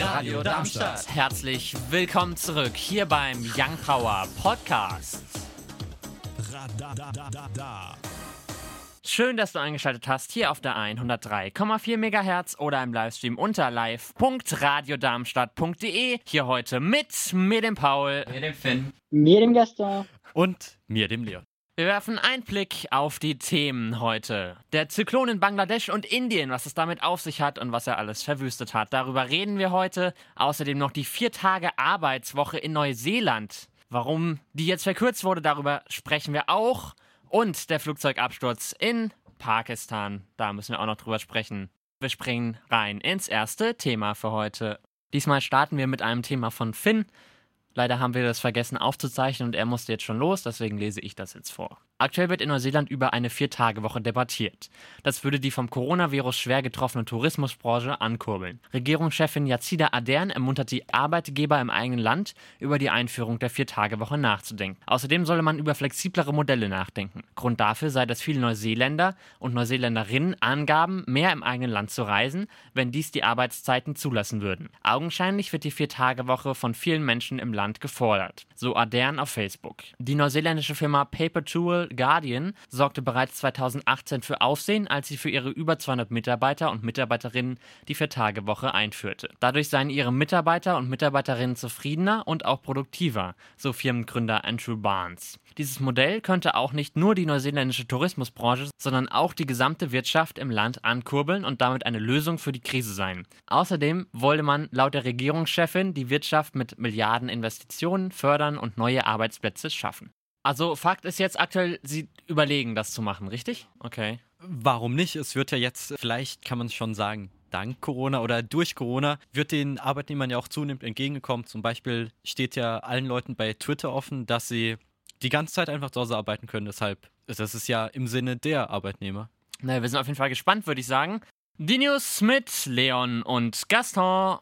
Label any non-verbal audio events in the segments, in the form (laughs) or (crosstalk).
Radio Darmstadt. Herzlich willkommen zurück hier beim Young Power Podcast. Schön, dass du eingeschaltet hast hier auf der 103,4 MHz oder im Livestream unter live.radiodarmstadt.de. Hier heute mit mir, dem Paul, mir, dem Finn, mir, dem Gaston und mir, dem Leon. Wir werfen einen Blick auf die Themen heute. Der Zyklon in Bangladesch und Indien, was es damit auf sich hat und was er alles verwüstet hat. Darüber reden wir heute. Außerdem noch die vier Tage Arbeitswoche in Neuseeland. Warum die jetzt verkürzt wurde, darüber sprechen wir auch. Und der Flugzeugabsturz in Pakistan, da müssen wir auch noch drüber sprechen. Wir springen rein ins erste Thema für heute. Diesmal starten wir mit einem Thema von Finn. Leider haben wir das vergessen aufzuzeichnen und er musste jetzt schon los, deswegen lese ich das jetzt vor. Aktuell wird in Neuseeland über eine Vier-Tage-Woche debattiert. Das würde die vom Coronavirus schwer getroffene Tourismusbranche ankurbeln. Regierungschefin Yazida Ardern ermuntert die Arbeitgeber im eigenen Land, über die Einführung der Vier-Tage-Woche nachzudenken. Außerdem solle man über flexiblere Modelle nachdenken. Grund dafür sei, dass viele Neuseeländer und Neuseeländerinnen angaben, mehr im eigenen Land zu reisen, wenn dies die Arbeitszeiten zulassen würden. Augenscheinlich wird die Vier-Tage-Woche von vielen Menschen im Land gefordert. So Ardern auf Facebook. Die neuseeländische Firma Paper Tool Guardian sorgte bereits 2018 für Aufsehen, als sie für ihre über 200 Mitarbeiter und Mitarbeiterinnen die Vier-Tage-Woche einführte. Dadurch seien ihre Mitarbeiter und Mitarbeiterinnen zufriedener und auch produktiver, so Firmengründer Andrew Barnes. Dieses Modell könnte auch nicht nur die neuseeländische Tourismusbranche, sondern auch die gesamte Wirtschaft im Land ankurbeln und damit eine Lösung für die Krise sein. Außerdem wolle man laut der Regierungschefin die Wirtschaft mit Milliarden Investitionen fördern und neue Arbeitsplätze schaffen. Also Fakt ist jetzt aktuell, sie überlegen, das zu machen, richtig? Okay. Warum nicht? Es wird ja jetzt, vielleicht kann man es schon sagen, dank Corona oder durch Corona wird den Arbeitnehmern ja auch zunehmend entgegengekommen. Zum Beispiel steht ja allen Leuten bei Twitter offen, dass sie die ganze Zeit einfach zu Hause arbeiten können. Deshalb, das ist ja im Sinne der Arbeitnehmer. Naja, wir sind auf jeden Fall gespannt, würde ich sagen. Die News mit Leon und Gaston.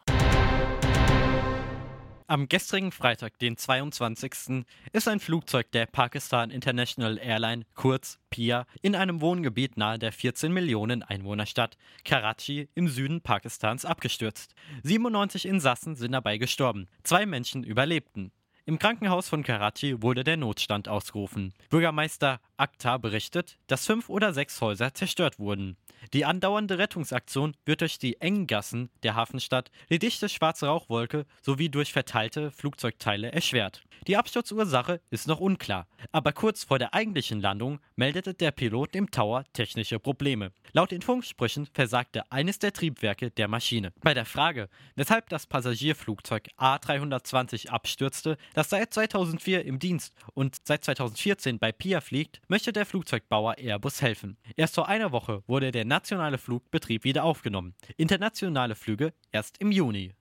Am gestrigen Freitag, den 22., ist ein Flugzeug der Pakistan International Airline, kurz PIA, in einem Wohngebiet nahe der 14 Millionen Einwohnerstadt Karachi im Süden Pakistans abgestürzt. 97 Insassen sind dabei gestorben. Zwei Menschen überlebten. Im Krankenhaus von Karachi wurde der Notstand ausgerufen. Bürgermeister Akhtar berichtet, dass fünf oder sechs Häuser zerstört wurden. Die andauernde Rettungsaktion wird durch die engen Gassen der Hafenstadt, die dichte schwarze Rauchwolke sowie durch verteilte Flugzeugteile erschwert. Die Absturzursache ist noch unklar, aber kurz vor der eigentlichen Landung meldete der Pilot im Tower technische Probleme. Laut den Funksprüchen versagte eines der Triebwerke der Maschine. Bei der Frage, weshalb das Passagierflugzeug A320 abstürzte, das seit 2004 im Dienst und seit 2014 bei PIA fliegt, möchte der Flugzeugbauer Airbus helfen. Erst vor einer Woche wurde der nationale Flugbetrieb wieder aufgenommen. Internationale Flüge erst im Juni.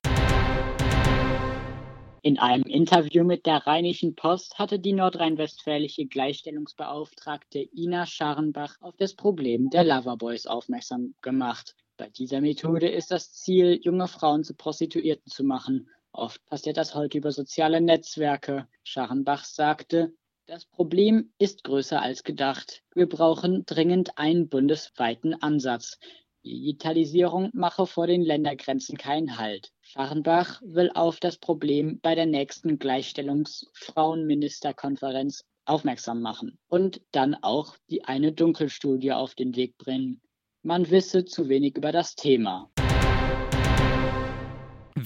In einem Interview mit der Rheinischen Post hatte die nordrhein-westfälische Gleichstellungsbeauftragte Ina Scharenbach auf das Problem der Loverboys aufmerksam gemacht. Bei dieser Methode ist das Ziel, junge Frauen zu Prostituierten zu machen. Oft passiert das heute über soziale Netzwerke. Scharenbach sagte, das Problem ist größer als gedacht. Wir brauchen dringend einen bundesweiten Ansatz. Digitalisierung mache vor den Ländergrenzen keinen Halt. Scharrenbach will auf das Problem bei der nächsten Gleichstellungsfrauenministerkonferenz aufmerksam machen und dann auch die eine Dunkelstudie auf den Weg bringen. Man wisse zu wenig über das Thema.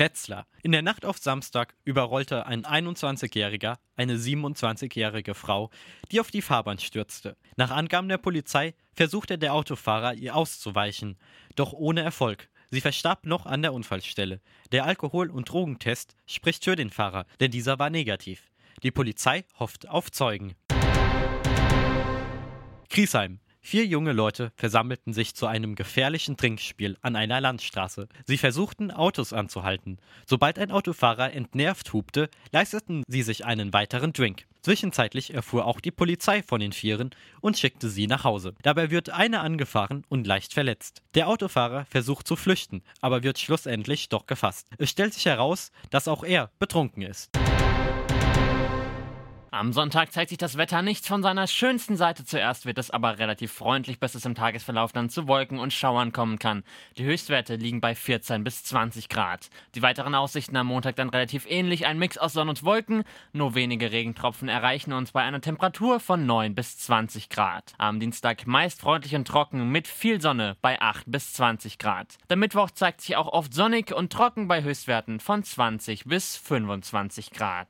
Wetzlar. In der Nacht auf Samstag überrollte ein 21-Jähriger eine 27-jährige Frau, die auf die Fahrbahn stürzte. Nach Angaben der Polizei versuchte der Autofahrer, ihr auszuweichen, doch ohne Erfolg. Sie verstarb noch an der Unfallstelle. Der Alkohol- und Drogentest spricht für den Fahrer, denn dieser war negativ. Die Polizei hofft auf Zeugen. Griesheim. Vier junge Leute versammelten sich zu einem gefährlichen Trinkspiel an einer Landstraße. Sie versuchten, Autos anzuhalten. Sobald ein Autofahrer entnervt hupte, leisteten sie sich einen weiteren Drink. Zwischenzeitlich erfuhr auch die Polizei von den Vieren und schickte sie nach Hause. Dabei wird einer angefahren und leicht verletzt. Der Autofahrer versucht zu flüchten, aber wird schlussendlich doch gefasst. Es stellt sich heraus, dass auch er betrunken ist. Am Sonntag zeigt sich das Wetter nicht von seiner schönsten Seite. Zuerst wird es aber relativ freundlich, bis es im Tagesverlauf dann zu Wolken und Schauern kommen kann. Die Höchstwerte liegen bei 14 bis 20 Grad. Die weiteren Aussichten am Montag dann relativ ähnlich, ein Mix aus Sonne und Wolken. Nur wenige Regentropfen erreichen uns bei einer Temperatur von 9 bis 20 Grad. Am Dienstag meist freundlich und trocken mit viel Sonne bei 8 bis 20 Grad. Der Mittwoch zeigt sich auch oft sonnig und trocken bei Höchstwerten von 20 bis 25 Grad.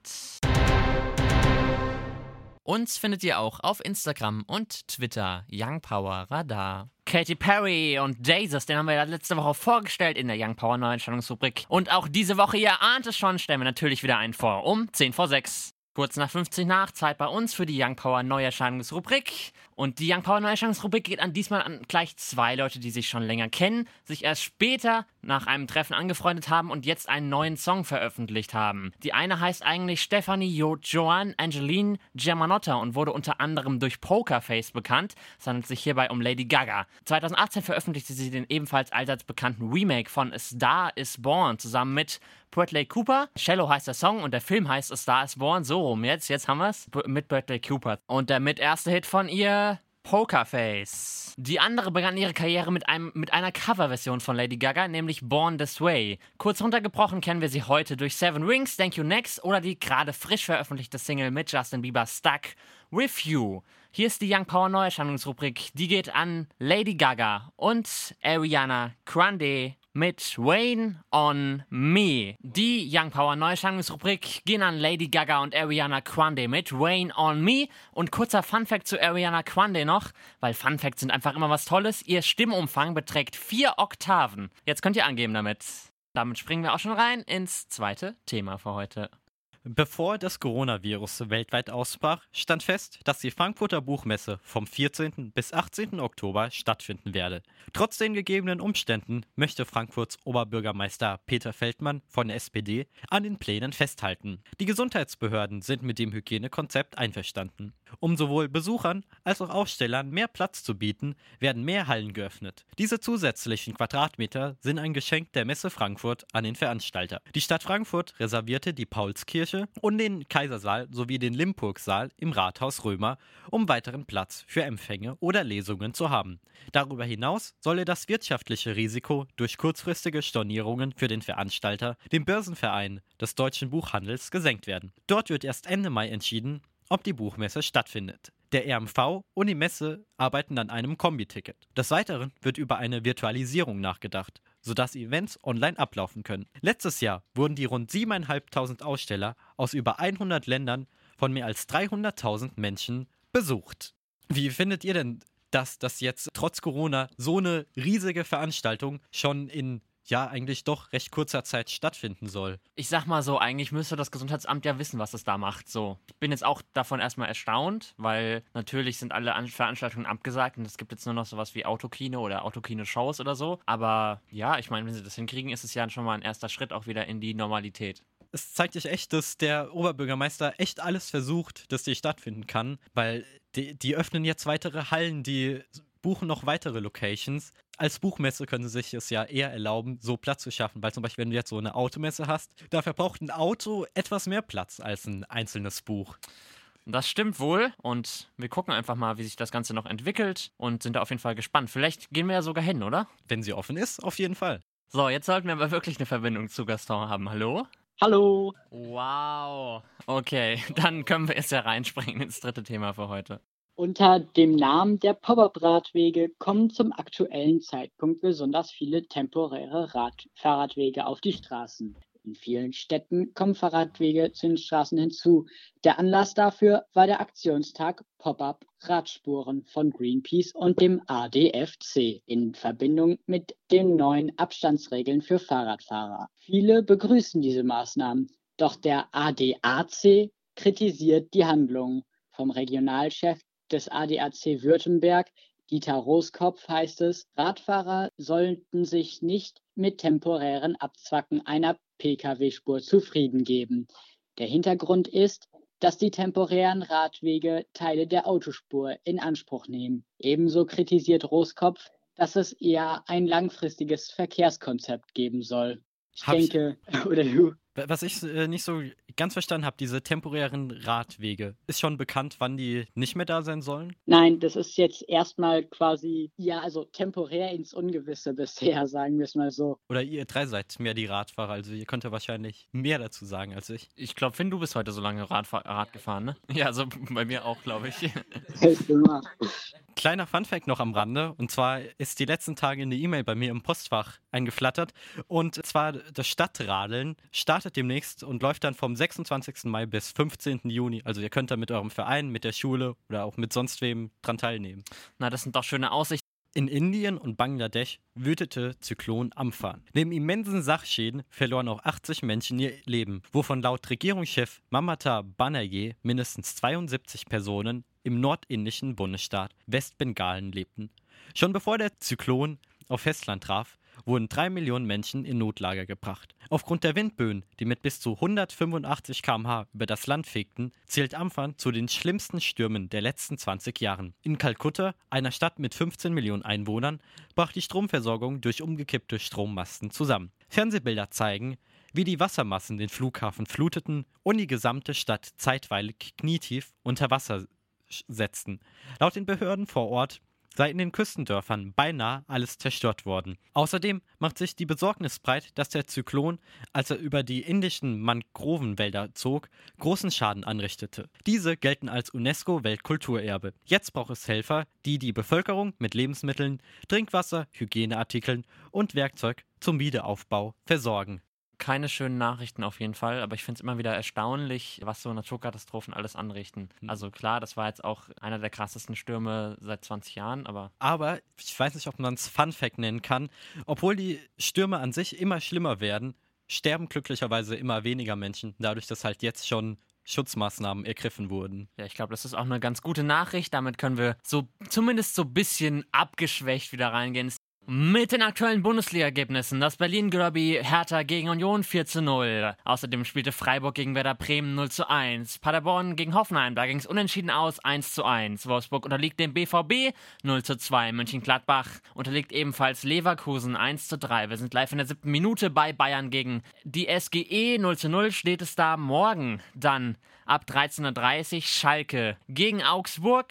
Uns findet ihr auch auf Instagram und Twitter Young Power Radar. Katy Perry und Jesus, den haben wir ja letzte Woche vorgestellt in der Young Power Neuentstellungsrubrik. Und auch diese Woche, ihr ahnt es schon, stellen wir natürlich wieder einen vor, um 10 vor 6. Kurz nach 50 nach, Zeit bei uns für die Young Power Neuerscheinungsrubrik. Und die Young Power Neuerscheinungsrubrik geht an diesmal an gleich zwei Leute, die sich schon länger kennen, sich erst später nach einem Treffen angefreundet haben und jetzt einen neuen Song veröffentlicht haben. Die eine heißt eigentlich Stephanie jo Joanne Angeline Germanotta und wurde unter anderem durch Pokerface bekannt. Es handelt sich hierbei um Lady Gaga. 2018 veröffentlichte sie den ebenfalls allseits bekannten Remake von A Star is Born zusammen mit Bradley Cooper. Shallow heißt der Song und der Film heißt A Star is Born. So rum jetzt, jetzt haben wir es. Mit Bradley Cooper. Und der mit erste Hit von ihr Pokerface. Die andere begann ihre Karriere mit, einem, mit einer Coverversion von Lady Gaga, nämlich Born This Way. Kurz runtergebrochen kennen wir sie heute durch Seven Rings, Thank You Next oder die gerade frisch veröffentlichte Single mit Justin Bieber Stuck With You. Hier ist die Young Power Neuerscheinungsrubrik. Die geht an Lady Gaga und Ariana Grande mit Wayne on Me. Die Young Power Neuerscheinungsrubrik gehen an Lady Gaga und Ariana Grande mit Wayne on Me. Und kurzer Funfact zu Ariana Grande noch, weil Funfacts sind einfach immer was Tolles. Ihr Stimmumfang beträgt vier Oktaven. Jetzt könnt ihr angeben damit. Damit springen wir auch schon rein ins zweite Thema für heute. Bevor das Coronavirus weltweit ausbrach, stand fest, dass die Frankfurter Buchmesse vom 14. bis 18. Oktober stattfinden werde. Trotz den gegebenen Umständen möchte Frankfurts Oberbürgermeister Peter Feldmann von der SPD an den Plänen festhalten. Die Gesundheitsbehörden sind mit dem Hygienekonzept einverstanden. Um sowohl Besuchern als auch Ausstellern mehr Platz zu bieten, werden mehr Hallen geöffnet. Diese zusätzlichen Quadratmeter sind ein Geschenk der Messe Frankfurt an den Veranstalter. Die Stadt Frankfurt reservierte die Paulskirche Kirche und den Kaisersaal sowie den Limpurgsaal im Rathaus Römer, um weiteren Platz für Empfänge oder Lesungen zu haben. Darüber hinaus solle das wirtschaftliche Risiko durch kurzfristige Stornierungen für den Veranstalter, dem Börsenverein des deutschen Buchhandels, gesenkt werden. Dort wird erst Ende Mai entschieden, ob die Buchmesse stattfindet. Der RMV und die Messe arbeiten an einem Kombiticket. Des Weiteren wird über eine Virtualisierung nachgedacht sodass Events online ablaufen können. Letztes Jahr wurden die rund 7.500 Aussteller aus über 100 Ländern von mehr als 300.000 Menschen besucht. Wie findet ihr denn dass das jetzt trotz Corona so eine riesige Veranstaltung schon in ja eigentlich doch recht kurzer Zeit stattfinden soll. Ich sag mal so, eigentlich müsste das Gesundheitsamt ja wissen, was es da macht. So, ich bin jetzt auch davon erstmal erstaunt, weil natürlich sind alle Veranstaltungen abgesagt und es gibt jetzt nur noch sowas wie Autokino oder Autokino-Shows oder so. Aber ja, ich meine, wenn sie das hinkriegen, ist es ja schon mal ein erster Schritt auch wieder in die Normalität es zeigt sich echt, dass der Oberbürgermeister echt alles versucht, dass die stattfinden kann, weil die, die öffnen jetzt weitere Hallen, die buchen noch weitere Locations. Als Buchmesse können sie sich es ja eher erlauben, so Platz zu schaffen, weil zum Beispiel, wenn du jetzt so eine Automesse hast, da verbraucht ein Auto etwas mehr Platz als ein einzelnes Buch. Das stimmt wohl und wir gucken einfach mal, wie sich das Ganze noch entwickelt und sind da auf jeden Fall gespannt. Vielleicht gehen wir ja sogar hin, oder? Wenn sie offen ist, auf jeden Fall. So, jetzt sollten wir aber wirklich eine Verbindung zu Gaston haben. Hallo? Hallo. Wow. Okay, (laughs) dann können wir jetzt ja reinspringen ins dritte Thema für heute. Unter dem Namen der Pop-up-Radwege kommen zum aktuellen Zeitpunkt besonders viele temporäre Rad Fahrradwege auf die Straßen. In vielen Städten kommen Fahrradwege zu den Straßen hinzu. Der Anlass dafür war der Aktionstag Pop-up Radspuren von Greenpeace und dem ADFC in Verbindung mit den neuen Abstandsregeln für Fahrradfahrer. Viele begrüßen diese Maßnahmen, doch der ADAC kritisiert die Handlung. Vom Regionalchef des ADAC Württemberg, Dieter Roskopf, heißt es, Radfahrer sollten sich nicht mit temporären Abzwacken einer Pkw-Spur zufrieden geben. Der Hintergrund ist, dass die temporären Radwege Teile der Autospur in Anspruch nehmen. Ebenso kritisiert Roskopf, dass es eher ein langfristiges Verkehrskonzept geben soll. Ich Hab denke, (laughs) oder du? Was ich äh, nicht so ganz verstanden habe, diese temporären Radwege. Ist schon bekannt, wann die nicht mehr da sein sollen? Nein, das ist jetzt erstmal quasi, ja, also temporär ins Ungewisse bisher, (laughs) sagen wir es mal so. Oder ihr drei seid mehr die Radfahrer, also ihr könnt ja wahrscheinlich mehr dazu sagen als ich. Ich glaube, Finn, du bist heute so lange Rad, Rad gefahren, ne? (laughs) Ja, also bei mir auch, glaube ich. (laughs) Kleiner Funfact noch am Rande, und zwar ist die letzten Tage eine E-Mail bei mir im Postfach eingeflattert. Und zwar das Stadtradeln startet demnächst und läuft dann vom 26. Mai bis 15. Juni. Also ihr könnt da mit eurem Verein, mit der Schule oder auch mit sonst wem dran teilnehmen. Na, das sind doch schöne Aussichten. In Indien und Bangladesch wütete Zyklon Amphan. Neben immensen Sachschäden verloren auch 80 Menschen ihr Leben, wovon laut Regierungschef Mamata Banerjee mindestens 72 Personen im nordindischen Bundesstaat Westbengalen lebten. Schon bevor der Zyklon auf Festland traf, wurden drei Millionen Menschen in Notlager gebracht. Aufgrund der Windböen, die mit bis zu 185 km/h über das Land fegten, zählt Amphan zu den schlimmsten Stürmen der letzten 20 Jahren. In Kalkutta, einer Stadt mit 15 Millionen Einwohnern, brach die Stromversorgung durch umgekippte Strommasten zusammen. Fernsehbilder zeigen, wie die Wassermassen den Flughafen fluteten und die gesamte Stadt zeitweilig knietief unter Wasser setzten. Laut den Behörden vor Ort sei in den Küstendörfern beinahe alles zerstört worden. Außerdem macht sich die Besorgnis breit, dass der Zyklon, als er über die indischen Mangrovenwälder zog, großen Schaden anrichtete. Diese gelten als UNESCO-Weltkulturerbe. Jetzt braucht es Helfer, die die Bevölkerung mit Lebensmitteln, Trinkwasser, Hygieneartikeln und Werkzeug zum Wiederaufbau versorgen keine schönen Nachrichten auf jeden Fall, aber ich finde es immer wieder erstaunlich, was so Naturkatastrophen alles anrichten. Mhm. Also klar, das war jetzt auch einer der krassesten Stürme seit 20 Jahren, aber. Aber ich weiß nicht, ob man es Fun Fact nennen kann. Obwohl die Stürme an sich immer schlimmer werden, sterben glücklicherweise immer weniger Menschen, dadurch, dass halt jetzt schon Schutzmaßnahmen ergriffen wurden. Ja, ich glaube, das ist auch eine ganz gute Nachricht. Damit können wir so zumindest so ein bisschen abgeschwächt wieder reingehen. Mit den aktuellen Bundesliga-Ergebnissen: Das Berlin-Derby Hertha gegen Union 4 zu 0. Außerdem spielte Freiburg gegen Werder Bremen 0 zu 1. Paderborn gegen Hoffenheim, da ging es unentschieden aus 1 zu 1. Wolfsburg unterliegt dem BVB 0 zu 2. München-Gladbach unterliegt ebenfalls Leverkusen 1 zu 3. Wir sind live in der siebten Minute bei Bayern gegen die SGE 0 zu 0 steht es da morgen. Dann ab 13.30 Uhr Schalke gegen Augsburg.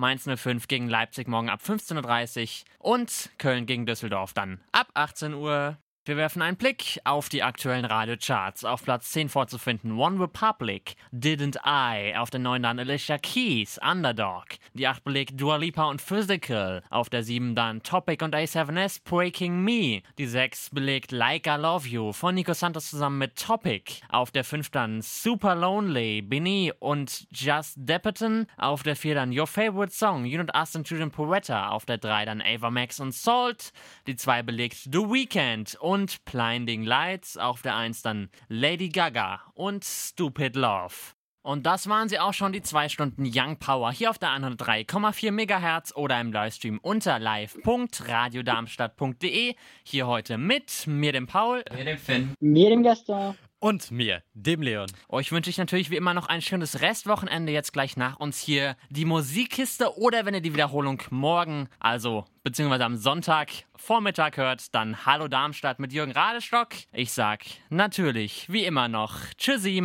Mainz 05 gegen Leipzig morgen ab 15.30 Uhr und Köln gegen Düsseldorf dann ab 18 Uhr. Wir werfen einen Blick auf die aktuellen Radiocharts. Auf Platz 10 vorzufinden One Republic, Didn't I. Auf der 9 dann Alicia Keys, Underdog. Die 8 belegt Dua Lipa und Physical. Auf der 7 dann Topic und A7S Breaking Me. Die 6 belegt Like I Love You von Nico Santos zusammen mit Topic. Auf der 5 dann Super Lonely, Bini und Just Depperton. Auf der 4 dann Your Favorite Song, You and Us and Julian Poretta. Auf der 3 dann Ava Max und Salt. Die 2 belegt The Weeknd und Blinding Lights. Auf der 1 dann Lady Gaga und Stupid Love. Und das waren sie auch schon, die zwei Stunden Young Power hier auf der 103,4 MHz oder im Livestream unter live.radiodarmstadt.de. Hier heute mit mir, dem Paul, mir, dem Finn, mir, dem Gaston und mir, dem Leon. Euch wünsche ich natürlich wie immer noch ein schönes Restwochenende jetzt gleich nach uns hier. Die Musikkiste oder wenn ihr die Wiederholung morgen, also beziehungsweise am Sonntag Vormittag hört, dann Hallo Darmstadt mit Jürgen Radestock. Ich sag natürlich wie immer noch Tschüssi.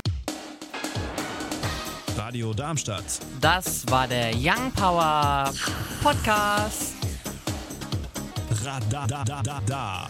Radio Darmstadt. Das war der Young Power Podcast. Radadadada.